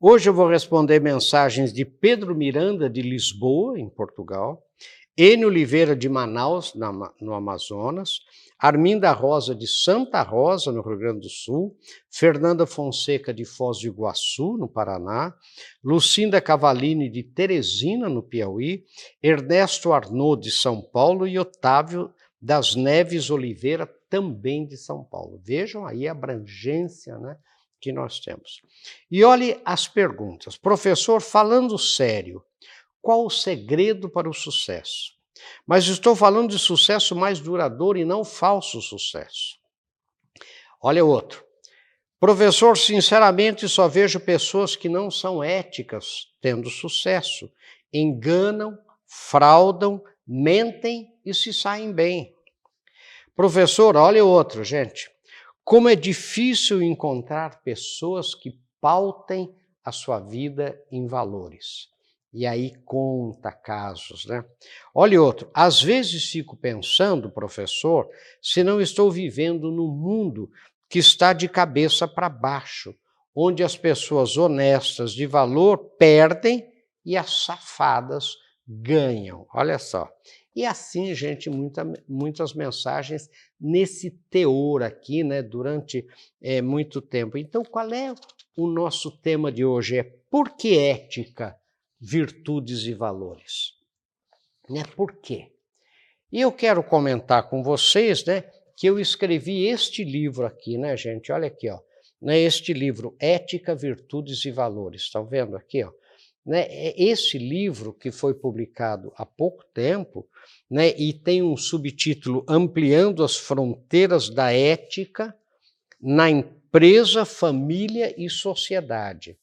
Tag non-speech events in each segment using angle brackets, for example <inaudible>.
Hoje eu vou responder mensagens de Pedro Miranda, de Lisboa, em Portugal, Enio Oliveira, de Manaus, no Amazonas, Arminda Rosa, de Santa Rosa, no Rio Grande do Sul, Fernanda Fonseca, de Foz do Iguaçu, no Paraná, Lucinda Cavalini, de Teresina, no Piauí, Ernesto Arnaud, de São Paulo e Otávio das Neves Oliveira, também de São Paulo. Vejam aí a abrangência né, que nós temos. E olhe as perguntas. Professor, falando sério, qual o segredo para o sucesso? Mas estou falando de sucesso mais duradouro e não falso sucesso. Olha outro. Professor, sinceramente só vejo pessoas que não são éticas tendo sucesso. Enganam, fraudam, mentem e se saem bem. Professor, olha outro, gente. Como é difícil encontrar pessoas que pautem a sua vida em valores. E aí conta casos, né? Olha outro, às vezes fico pensando, professor, se não estou vivendo num mundo que está de cabeça para baixo, onde as pessoas honestas de valor perdem e as safadas ganham. Olha só. E assim, gente, muita, muitas mensagens nesse teor aqui, né, durante é, muito tempo. Então, qual é o nosso tema de hoje? É por que ética? virtudes e valores. Né? Por quê? E eu quero comentar com vocês né, que eu escrevi este livro aqui, né, gente? Olha aqui, ó. Né, este livro, Ética, Virtudes e Valores. Estão vendo aqui, ó? Né, é esse livro que foi publicado há pouco tempo né, e tem um subtítulo Ampliando as Fronteiras da Ética na Empresa, Família e Sociedade.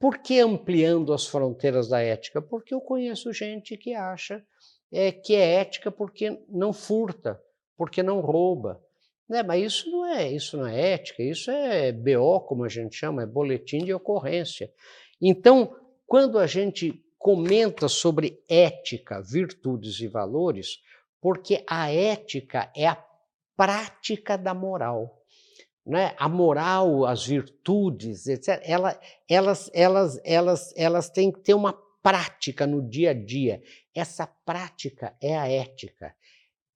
Por que ampliando as fronteiras da ética? Porque eu conheço gente que acha é, que é ética porque não furta, porque não rouba. Né? Mas isso não é, isso não é ética, isso é BO, como a gente chama, é boletim de ocorrência. Então, quando a gente comenta sobre ética, virtudes e valores, porque a ética é a prática da moral né, a moral, as virtudes, etc., ela, elas, elas, elas, elas têm que ter uma prática no dia a dia. Essa prática é a ética,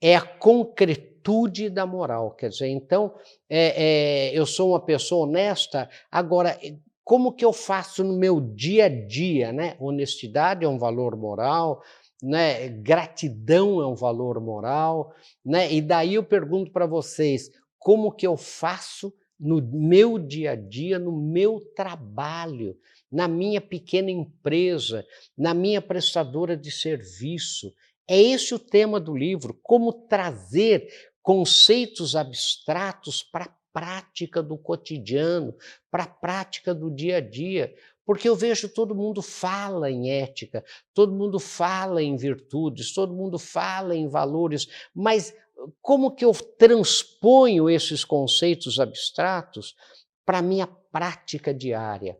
é a concretude da moral. Quer dizer, então, é, é, eu sou uma pessoa honesta, agora, como que eu faço no meu dia a dia? Né? Honestidade é um valor moral, né? gratidão é um valor moral, né? e daí eu pergunto para vocês, como que eu faço no meu dia a dia, no meu trabalho, na minha pequena empresa, na minha prestadora de serviço. É esse o tema do livro, como trazer conceitos abstratos para prática do cotidiano, para a prática do dia a dia. Porque eu vejo todo mundo fala em ética, todo mundo fala em virtudes, todo mundo fala em valores, mas como que eu transponho esses conceitos abstratos para a minha prática diária?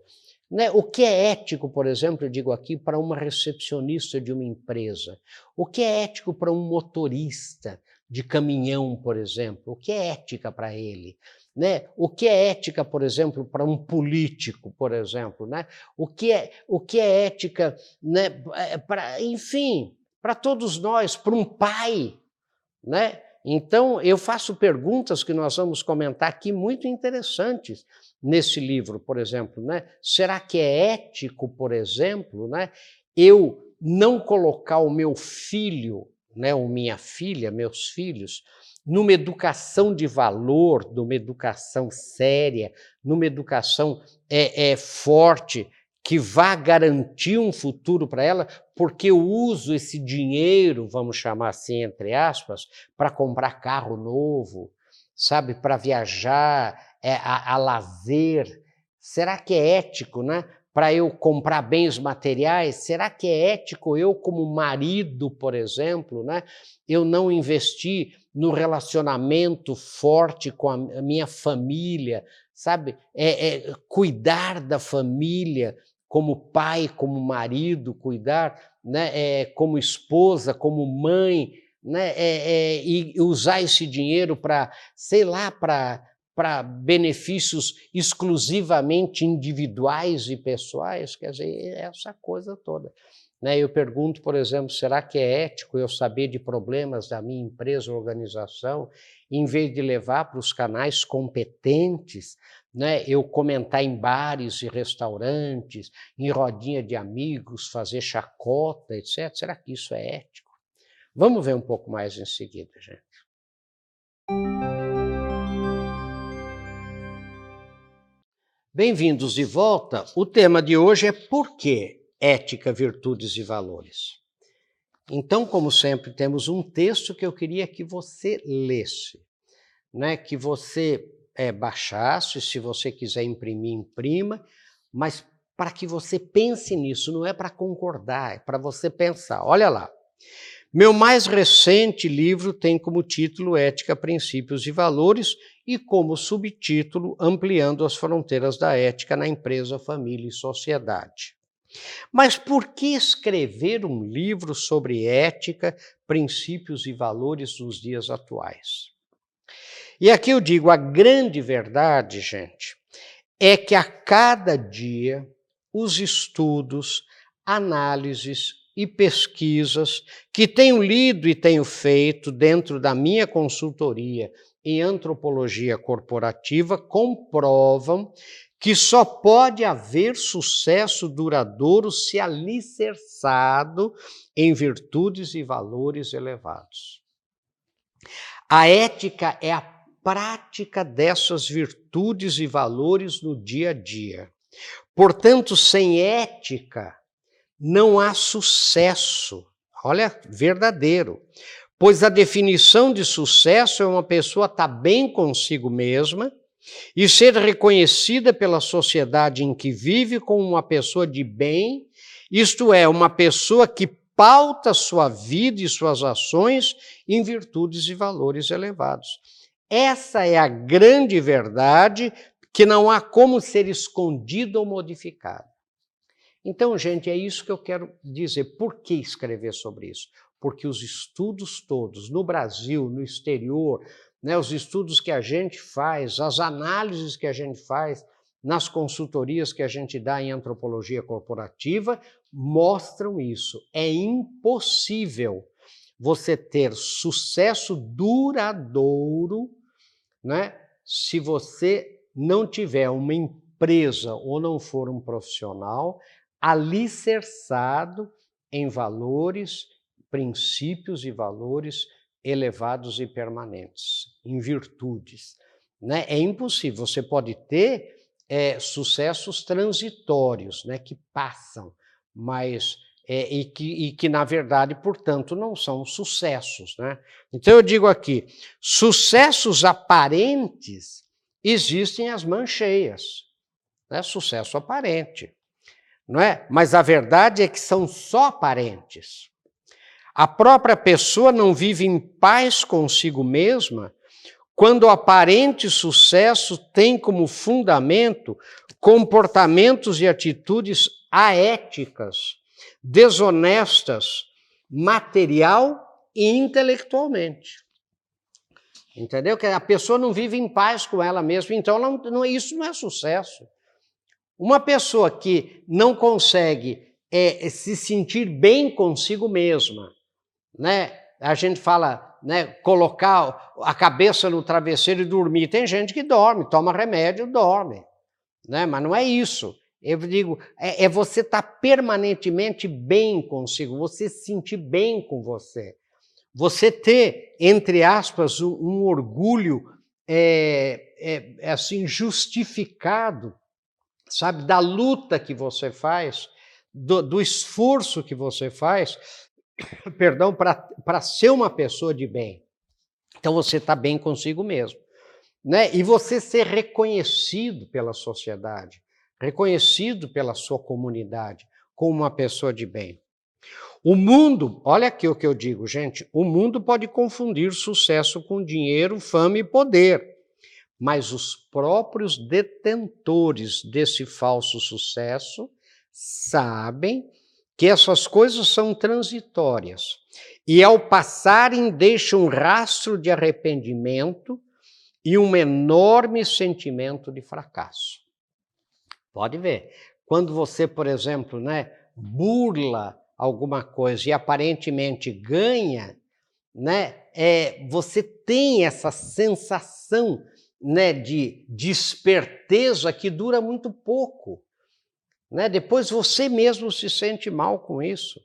Né? O que é ético, por exemplo, eu digo aqui, para uma recepcionista de uma empresa? O que é ético para um motorista de caminhão, por exemplo? O que é ética para ele? Né? O que é ética, por exemplo, para um político, por exemplo? Né? O, que é, o que é ética, né? É, para, enfim, para todos nós, para um pai, né? Então, eu faço perguntas que nós vamos comentar aqui muito interessantes nesse livro, por exemplo, né? Será que é ético, por exemplo, né, eu não colocar o meu filho, né, ou minha filha, meus filhos, numa educação de valor, numa educação séria, numa educação é, é forte, que vá garantir um futuro para ela, porque eu uso esse dinheiro, vamos chamar assim, entre aspas, para comprar carro novo, sabe, para viajar, é, a, a lazer. Será que é ético, né? Para eu comprar bens materiais, será que é ético eu, como marido, por exemplo, né? Eu não investir no relacionamento forte com a minha família, sabe? É, é, cuidar da família, como pai, como marido, cuidar, né, é, como esposa, como mãe, né, é, é, e usar esse dinheiro para, sei lá, para para benefícios exclusivamente individuais e pessoais, quer dizer, essa coisa toda. Né? Eu pergunto, por exemplo, será que é ético eu saber de problemas da minha empresa ou organização, em vez de levar para os canais competentes, né? eu comentar em bares e restaurantes, em rodinha de amigos, fazer chacota, etc. Será que isso é ético? Vamos ver um pouco mais em seguida, gente. Bem-vindos de volta. O tema de hoje é por que ética, virtudes e valores. Então, como sempre, temos um texto que eu queria que você lesse, né? que você é, baixasse, se você quiser imprimir, imprima, mas para que você pense nisso, não é para concordar, é para você pensar. Olha lá. Meu mais recente livro tem como título Ética, Princípios e Valores e como subtítulo Ampliando as Fronteiras da Ética na Empresa, Família e Sociedade. Mas por que escrever um livro sobre ética, princípios e valores nos dias atuais? E aqui eu digo: a grande verdade, gente, é que a cada dia os estudos, análises e pesquisas que tenho lido e tenho feito dentro da minha consultoria em antropologia corporativa comprovam que só pode haver sucesso duradouro se alicerçado em virtudes e valores elevados. A ética é a prática dessas virtudes e valores no dia a dia. Portanto, sem ética, não há sucesso. Olha, verdadeiro. Pois a definição de sucesso é uma pessoa estar tá bem consigo mesma e ser reconhecida pela sociedade em que vive como uma pessoa de bem, isto é, uma pessoa que pauta sua vida e suas ações em virtudes e valores elevados. Essa é a grande verdade que não há como ser escondida ou modificada. Então, gente, é isso que eu quero dizer. Por que escrever sobre isso? Porque os estudos todos, no Brasil, no exterior, né, os estudos que a gente faz, as análises que a gente faz nas consultorias que a gente dá em antropologia corporativa, mostram isso. É impossível você ter sucesso duradouro né, se você não tiver uma empresa ou não for um profissional alicerçado em valores, princípios e valores elevados e permanentes, em virtudes. Né? É impossível, você pode ter é, sucessos transitórios, né, que passam, mas é, e, que, e que, na verdade, portanto, não são sucessos. Né? Então eu digo aqui: sucessos aparentes existem as mancheias, né? sucesso aparente não é? Mas a verdade é que são só aparentes. A própria pessoa não vive em paz consigo mesma quando o aparente sucesso tem como fundamento comportamentos e atitudes aéticas, desonestas, material e intelectualmente. Entendeu? Que a pessoa não vive em paz com ela mesma, então ela não, isso não é sucesso. Uma pessoa que não consegue é, se sentir bem consigo mesma, né? A gente fala, né, colocar a cabeça no travesseiro e dormir. Tem gente que dorme, toma remédio, dorme, né? Mas não é isso. Eu digo, é, é você estar tá permanentemente bem consigo, você se sentir bem com você. Você ter, entre aspas, um, um orgulho é, é, assim justificado sabe, da luta que você faz, do, do esforço que você faz, <coughs> perdão, para ser uma pessoa de bem. Então você está bem consigo mesmo. Né? E você ser reconhecido pela sociedade, reconhecido pela sua comunidade como uma pessoa de bem. O mundo, olha aqui o que eu digo, gente: o mundo pode confundir sucesso com dinheiro, fama e poder mas os próprios detentores desse falso sucesso sabem que essas coisas são transitórias e, ao passarem, deixam um rastro de arrependimento e um enorme sentimento de fracasso. Pode ver. Quando você, por exemplo, né, burla alguma coisa e aparentemente ganha, né, é, você tem essa sensação né, de, de esperteza que dura muito pouco. Né? Depois você mesmo se sente mal com isso.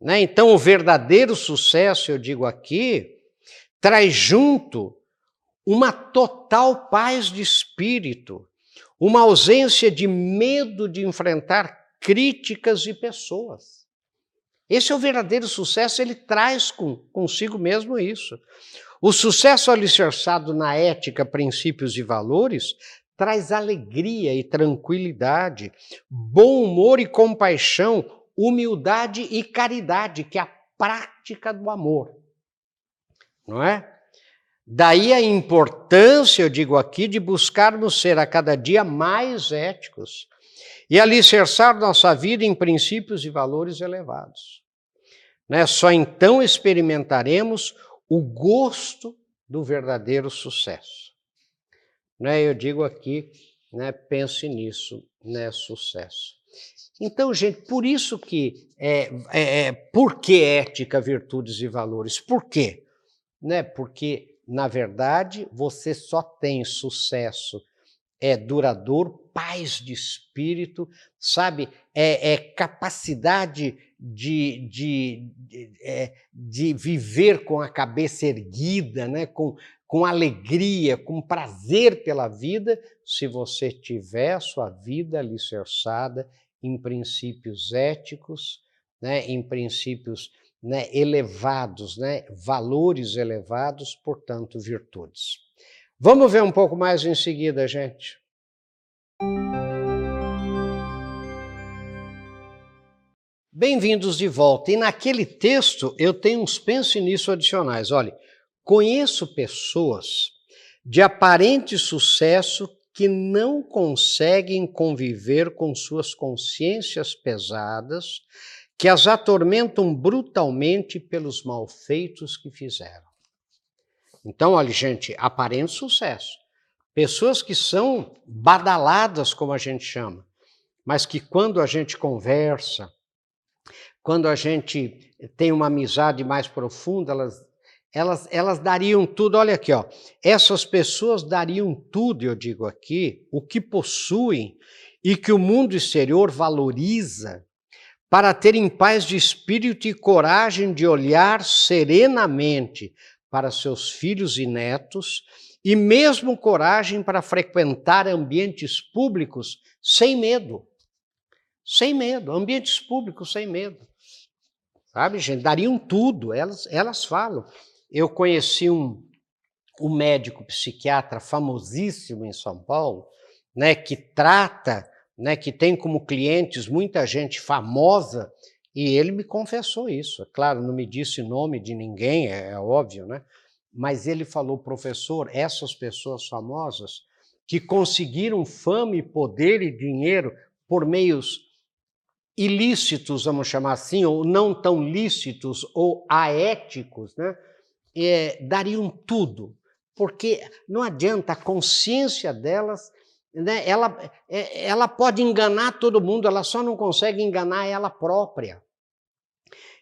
Né? Então, o verdadeiro sucesso, eu digo aqui, traz junto uma total paz de espírito, uma ausência de medo de enfrentar críticas e pessoas. Esse é o verdadeiro sucesso, ele traz com, consigo mesmo isso. O sucesso alicerçado na ética, princípios e valores traz alegria e tranquilidade, bom humor e compaixão, humildade e caridade, que é a prática do amor. Não é? Daí a importância, eu digo aqui, de buscarmos ser a cada dia mais éticos e alicerçar nossa vida em princípios e valores elevados. Né? Só então experimentaremos o gosto do verdadeiro sucesso. Né? Eu digo aqui, né, pense nisso, né, sucesso. Então, gente, por isso que é, é, é, por que ética, virtudes e valores? Por quê? Né? Porque, na verdade, você só tem sucesso é duradouro, paz de espírito, sabe? É, é capacidade de, de, de, é, de, viver com a cabeça erguida, né? com, com alegria, com prazer pela vida, se você tiver a sua vida alicerçada em princípios éticos, né, em princípios né, elevados, né, valores elevados, portanto, virtudes. Vamos ver um pouco mais em seguida, gente. Bem-vindos de volta. E naquele texto eu tenho uns pense nisso adicionais. Olha, Conheço pessoas de aparente sucesso que não conseguem conviver com suas consciências pesadas, que as atormentam brutalmente pelos malfeitos que fizeram. Então, olha, gente, aparente sucesso. Pessoas que são badaladas, como a gente chama, mas que quando a gente conversa, quando a gente tem uma amizade mais profunda, elas elas, elas dariam tudo, olha aqui, ó. Essas pessoas dariam tudo, eu digo aqui, o que possuem e que o mundo exterior valoriza para terem paz de espírito e coragem de olhar serenamente para seus filhos e netos e mesmo coragem para frequentar ambientes públicos sem medo. Sem medo, ambientes públicos sem medo. Sabe, gente? Dariam tudo, elas, elas falam. Eu conheci um, um médico psiquiatra famosíssimo em São Paulo, né, que trata, né, que tem como clientes muita gente famosa, e ele me confessou isso. É claro, não me disse nome de ninguém, é, é óbvio, né? Mas ele falou, professor, essas pessoas famosas que conseguiram fama e poder e dinheiro por meios ilícitos, vamos chamar assim, ou não tão lícitos ou aéticos, né? é, dariam tudo, porque não adianta, a consciência delas, né, ela, é, ela pode enganar todo mundo, ela só não consegue enganar ela própria.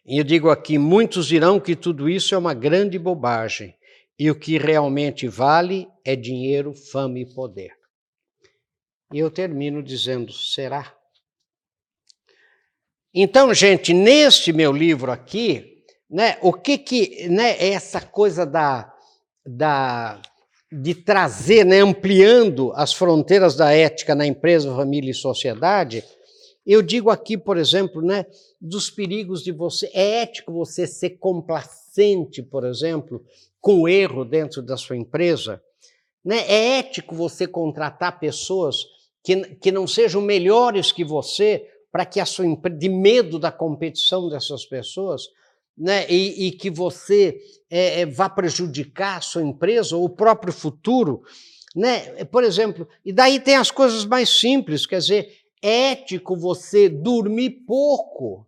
E eu digo aqui: muitos dirão que tudo isso é uma grande bobagem, e o que realmente vale é dinheiro, fama e poder. E eu termino dizendo: será? Então, gente, neste meu livro aqui, né, o que que né, é essa coisa da, da, de trazer, né, ampliando as fronteiras da ética na empresa, família e sociedade, eu digo aqui, por exemplo, né, dos perigos de você. É ético você ser complacente, por exemplo, com o erro dentro da sua empresa? Né? É ético você contratar pessoas que, que não sejam melhores que você para que a sua de medo da competição dessas pessoas? né, e, e, que você é, vá prejudicar a sua empresa ou o próprio futuro, né? Por exemplo, e daí tem as coisas mais simples, quer dizer, é ético você dormir pouco,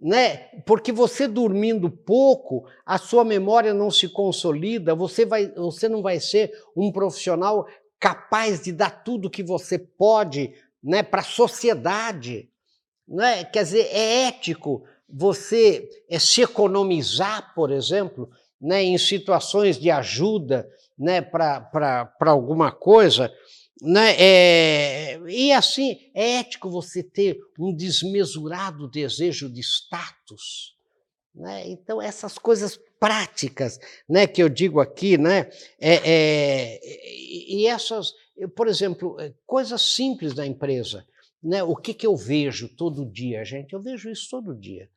né? Porque você dormindo pouco, a sua memória não se consolida, você, vai, você não vai ser um profissional capaz de dar tudo que você pode né, para a sociedade. Né? Quer dizer, é ético você é, se economizar, por exemplo, né, em situações de ajuda né, para alguma coisa. Né? É, e assim, é ético você ter um desmesurado desejo de status. Né? Então, essas coisas práticas né, que eu digo aqui, né, é, é, e essas, por exemplo, é, coisas simples da empresa. Né, o que, que eu vejo todo dia, gente? Eu vejo isso todo dia.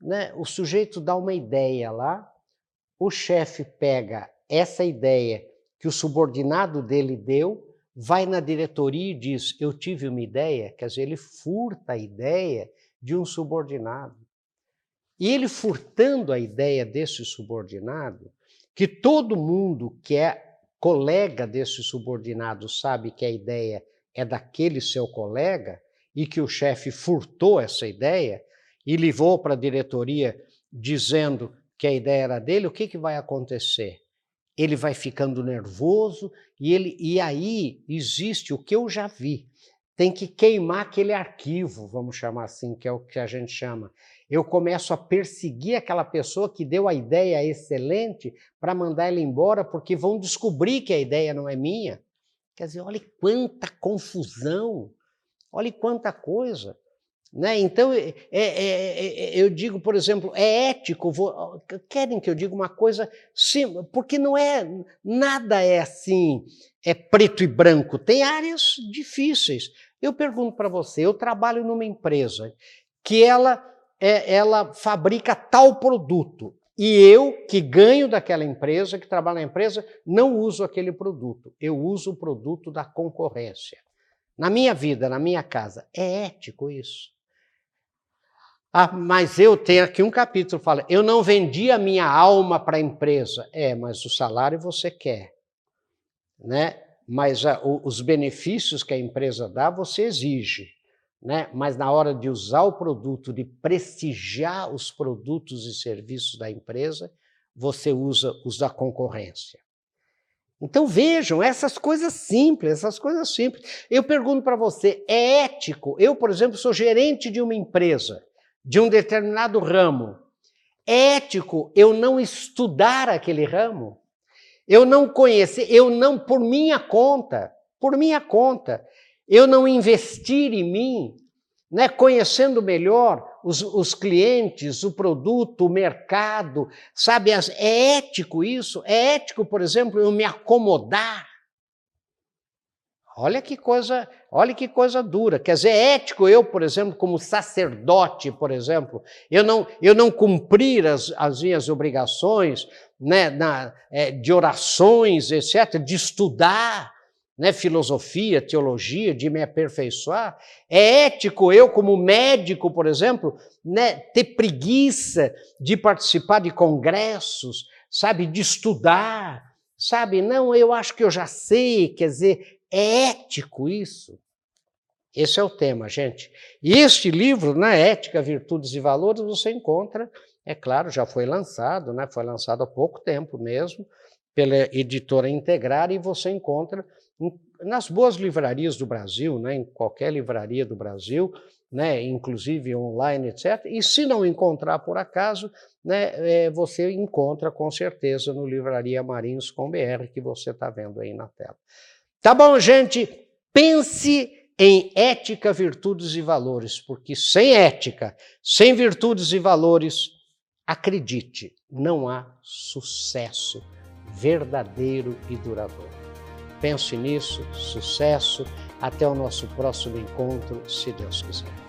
Né? O sujeito dá uma ideia lá, o chefe pega essa ideia que o subordinado dele deu, vai na diretoria e diz: Eu tive uma ideia, quer dizer, ele furta a ideia de um subordinado. E ele furtando a ideia desse subordinado, que todo mundo que é colega desse subordinado sabe que a ideia é daquele seu colega e que o chefe furtou essa ideia e levou para a diretoria dizendo que a ideia era dele, o que, que vai acontecer? Ele vai ficando nervoso e, ele, e aí existe o que eu já vi. Tem que queimar aquele arquivo, vamos chamar assim, que é o que a gente chama eu começo a perseguir aquela pessoa que deu a ideia excelente para mandar ela embora, porque vão descobrir que a ideia não é minha. Quer dizer, olha quanta confusão, olha quanta coisa. Né? Então, é, é, é, é, eu digo, por exemplo, é ético, vou, querem que eu diga uma coisa, sim, porque não é, nada é assim, é preto e branco, tem áreas difíceis. Eu pergunto para você, eu trabalho numa empresa que ela é, ela fabrica tal produto e eu, que ganho daquela empresa, que trabalho na empresa, não uso aquele produto. Eu uso o produto da concorrência. Na minha vida, na minha casa, é ético isso. Ah, mas eu tenho aqui um capítulo fala: eu não vendi a minha alma para a empresa. É, mas o salário você quer, né? Mas ah, os benefícios que a empresa dá, você exige né? mas na hora de usar o produto, de prestigiar os produtos e serviços da empresa, você usa os da concorrência. Então vejam, essas coisas simples, essas coisas simples. Eu pergunto para você, é ético? Eu, por exemplo, sou gerente de uma empresa, de um determinado ramo. É ético eu não estudar aquele ramo? Eu não conhecer, eu não, por minha conta, por minha conta, eu não investir em mim, né, conhecendo melhor os, os clientes, o produto, o mercado, sabe? É ético isso? É ético, por exemplo, eu me acomodar? Olha que coisa, olha que coisa dura. Quer dizer, é ético eu, por exemplo, como sacerdote, por exemplo, eu não, eu não cumprir as, as minhas obrigações né, na, é, de orações, etc., de estudar, né, filosofia, teologia, de me aperfeiçoar. É ético eu, como médico, por exemplo, né, ter preguiça de participar de congressos, sabe, de estudar, sabe? Não, eu acho que eu já sei, quer dizer, é ético isso. Esse é o tema, gente. E este livro, na né, Ética, Virtudes e Valores, você encontra, é claro, já foi lançado, né? Foi lançado há pouco tempo mesmo, pela editora Integrar, e você encontra nas boas livrarias do Brasil, né, em qualquer livraria do Brasil, né, inclusive online, etc. E se não encontrar por acaso, né, é, você encontra com certeza no Livraria Marinhos com BR, que você está vendo aí na tela. Tá bom, gente? Pense em ética, virtudes e valores, porque sem ética, sem virtudes e valores, acredite, não há sucesso verdadeiro e duradouro. Pense nisso, sucesso, até o nosso próximo encontro, se Deus quiser.